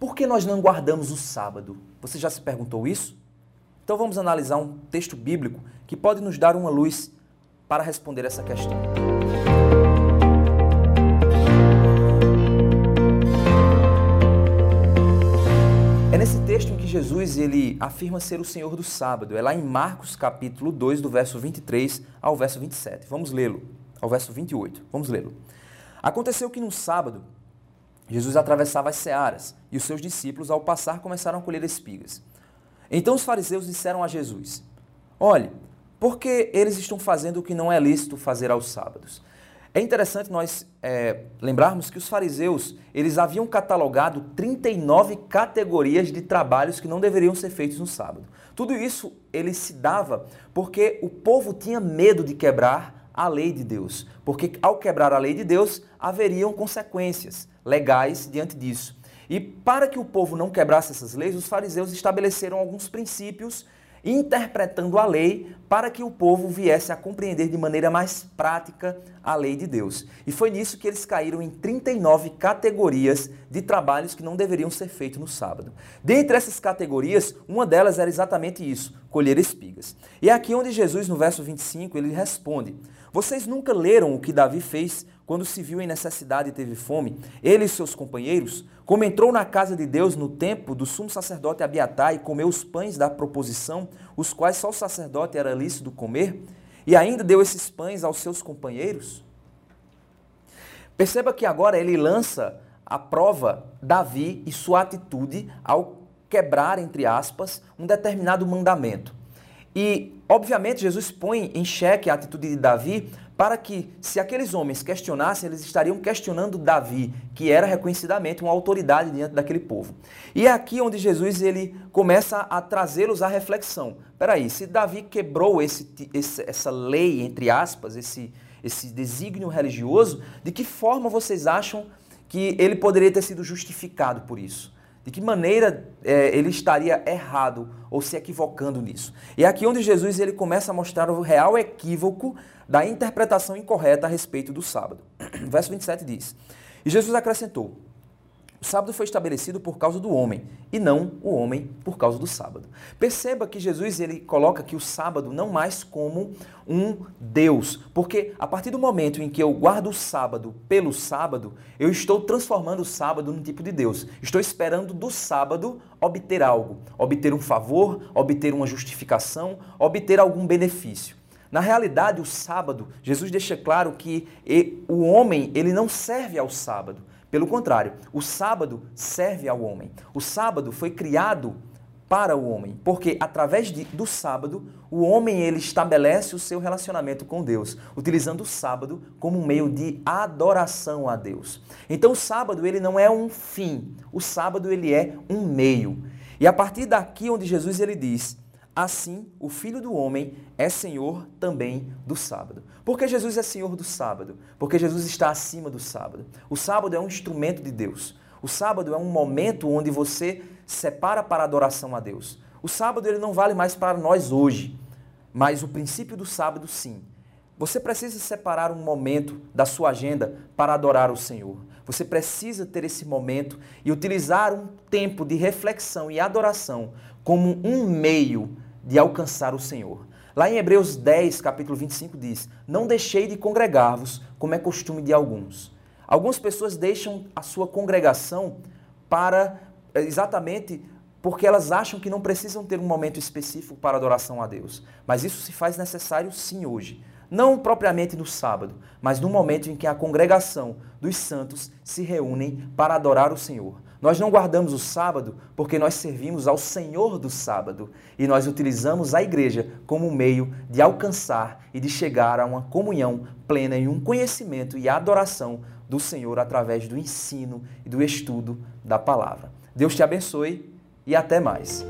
Por que nós não guardamos o sábado? Você já se perguntou isso? Então vamos analisar um texto bíblico que pode nos dar uma luz para responder essa questão. É nesse texto em que Jesus ele afirma ser o Senhor do sábado. É lá em Marcos capítulo 2, do verso 23 ao verso 27. Vamos lê-lo. Ao verso 28. Vamos lê-lo. Aconteceu que no sábado Jesus atravessava as searas e os seus discípulos, ao passar, começaram a colher espigas. Então os fariseus disseram a Jesus: Olhe, por que eles estão fazendo o que não é lícito fazer aos sábados? É interessante nós é, lembrarmos que os fariseus eles haviam catalogado 39 categorias de trabalhos que não deveriam ser feitos no sábado. Tudo isso ele se dava porque o povo tinha medo de quebrar a lei de Deus, porque ao quebrar a lei de Deus haveriam consequências legais diante disso. E para que o povo não quebrasse essas leis, os fariseus estabeleceram alguns princípios interpretando a lei para que o povo viesse a compreender de maneira mais prática a lei de Deus. E foi nisso que eles caíram em 39 categorias de trabalhos que não deveriam ser feitos no sábado. Dentre essas categorias, uma delas era exatamente isso, colher espigas. E é aqui onde Jesus, no verso 25, ele responde: Vocês nunca leram o que Davi fez quando se viu em necessidade e teve fome, ele e seus companheiros, como entrou na casa de Deus no tempo do sumo sacerdote Abiatar e comeu os pães da proposição, os quais só o sacerdote era lícito comer, e ainda deu esses pães aos seus companheiros? Perceba que agora ele lança a prova Davi e sua atitude ao quebrar, entre aspas, um determinado mandamento. E, obviamente, Jesus põe em xeque a atitude de Davi para que, se aqueles homens questionassem, eles estariam questionando Davi, que era reconhecidamente uma autoridade diante daquele povo. E é aqui onde Jesus ele começa a trazê-los à reflexão. Peraí, se Davi quebrou esse, esse, essa lei, entre aspas, esse, esse desígnio religioso, de que forma vocês acham que ele poderia ter sido justificado por isso? De que maneira é, ele estaria errado ou se equivocando nisso? E é aqui onde Jesus ele começa a mostrar o real equívoco da interpretação incorreta a respeito do sábado. Verso 27 diz: E Jesus acrescentou: o sábado foi estabelecido por causa do homem e não o homem por causa do sábado. Perceba que Jesus ele coloca que o sábado não mais como um Deus, porque a partir do momento em que eu guardo o sábado pelo sábado, eu estou transformando o sábado num tipo de Deus. Estou esperando do sábado obter algo, obter um favor, obter uma justificação, obter algum benefício. Na realidade, o sábado, Jesus deixa claro que o homem ele não serve ao sábado. Pelo contrário, o sábado serve ao homem. O sábado foi criado para o homem, porque através de, do sábado, o homem ele estabelece o seu relacionamento com Deus, utilizando o sábado como um meio de adoração a Deus. Então o sábado ele não é um fim, o sábado ele é um meio. E a partir daqui onde Jesus ele diz: Assim, o Filho do Homem é Senhor também do sábado. Por que Jesus é Senhor do sábado? Porque Jesus está acima do sábado. O sábado é um instrumento de Deus. O sábado é um momento onde você separa para adoração a Deus. O sábado ele não vale mais para nós hoje, mas o princípio do sábado sim. Você precisa separar um momento da sua agenda para adorar o Senhor. Você precisa ter esse momento e utilizar um tempo de reflexão e adoração como um meio de alcançar o Senhor. Lá em Hebreus 10, capítulo 25 diz: Não deixei de congregar-vos, como é costume de alguns. Algumas pessoas deixam a sua congregação para eh, exatamente porque elas acham que não precisam ter um momento específico para adoração a Deus. Mas isso se faz necessário sim hoje. Não propriamente no sábado, mas no momento em que a congregação dos santos se reúnem para adorar o Senhor. Nós não guardamos o sábado porque nós servimos ao Senhor do sábado e nós utilizamos a igreja como meio de alcançar e de chegar a uma comunhão plena e um conhecimento e adoração do Senhor através do ensino e do estudo da palavra. Deus te abençoe e até mais.